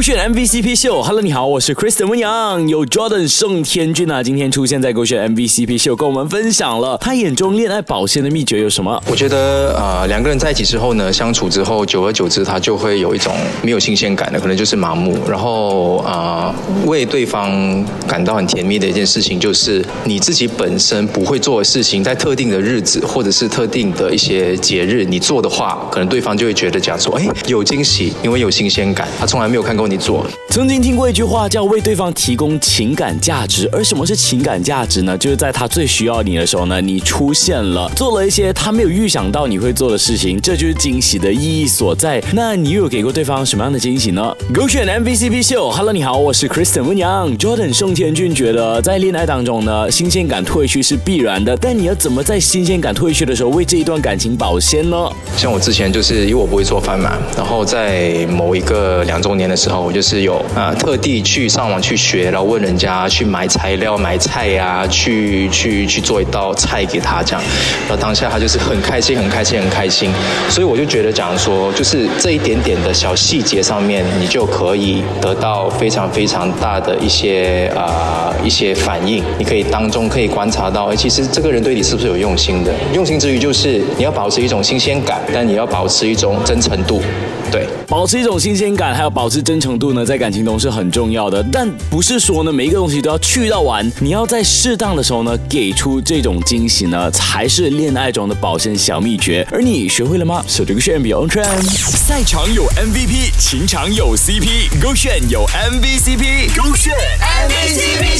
勾选 MVCp 秀，Hello，你好，我是 Kristen 温阳，有 Jordan 盛天俊啊，今天出现在勾选 MVCp 秀，跟我们分享了他眼中恋爱保鲜的秘诀有什么？我觉得呃，两个人在一起之后呢，相处之后，久而久之，他就会有一种没有新鲜感的，可能就是麻木。然后啊，为对方感到很甜蜜的一件事情，就是你自己本身不会做的事情，在特定的日子或者是特定的一些节日，你做的话，可能对方就会觉得讲说，哎，有惊喜，因为有新鲜感，他从来没有看过你做。曾经听过一句话叫为对方提供情感价值，而什么是情感价值呢？就是在他最需要你的时候呢，你出现了，做了一些他没有预想到你会做的事情，这就是惊喜的意义所在。那你又有给过对方什么样的惊喜呢？勾选 MVCp 秀，Hello，你好，我是 Kristen 温阳，Jordan 宋天俊觉得在恋爱当中呢，新鲜感褪去是必然的，但你要怎么在新鲜感褪去的时候为这一段感情保鲜呢？像我之前就是因为我不会做饭嘛，然后在某一个两周年的时候，我就是有。啊，特地去上网去学，然后问人家去买材料、买菜呀，去去去做一道菜给他这样。然后当下他就是很开心、很开心、很开心。所以我就觉得讲说，就是这一点点的小细节上面，你就可以得到非常非常大的一些啊一些反应。你可以当中可以观察到，哎，其实这个人对你是不是有用心的？用心之余，就是你要保持一种新鲜感，但你要保持一种真诚度。对，保持一种新鲜感，还有保持真诚度呢，在感情中是很重要的。但不是说呢，每一个东西都要去到完，你要在适当的时候呢，给出这种惊喜呢，才是恋爱中的保鲜小秘诀。而你学会了吗？手这个炫比 on trend，赛场有 MVP，情场有 CP，勾选有 MVCp，勾选 MVCp show。